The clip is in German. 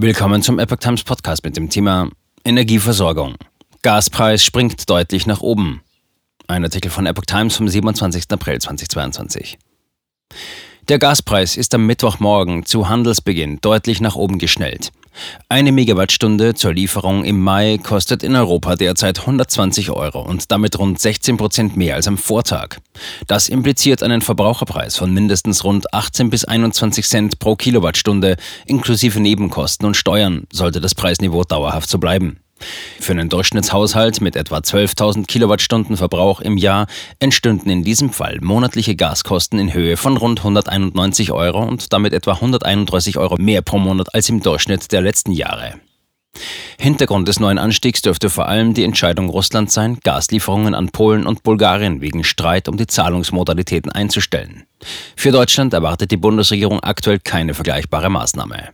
Willkommen zum Epoch Times Podcast mit dem Thema Energieversorgung. Gaspreis springt deutlich nach oben. Ein Artikel von Epoch Times vom 27. April 2022. Der Gaspreis ist am Mittwochmorgen zu Handelsbeginn deutlich nach oben geschnellt. Eine Megawattstunde zur Lieferung im Mai kostet in Europa derzeit 120 Euro und damit rund 16 Prozent mehr als am Vortag. Das impliziert einen Verbraucherpreis von mindestens rund 18 bis 21 Cent pro Kilowattstunde inklusive Nebenkosten und Steuern, sollte das Preisniveau dauerhaft so bleiben. Für einen Durchschnittshaushalt mit etwa 12.000 Kilowattstunden Verbrauch im Jahr entstünden in diesem Fall monatliche Gaskosten in Höhe von rund 191 Euro und damit etwa 131 Euro mehr pro Monat als im Durchschnitt der letzten Jahre. Hintergrund des neuen Anstiegs dürfte vor allem die Entscheidung Russlands sein, Gaslieferungen an Polen und Bulgarien wegen Streit um die Zahlungsmodalitäten einzustellen. Für Deutschland erwartet die Bundesregierung aktuell keine vergleichbare Maßnahme.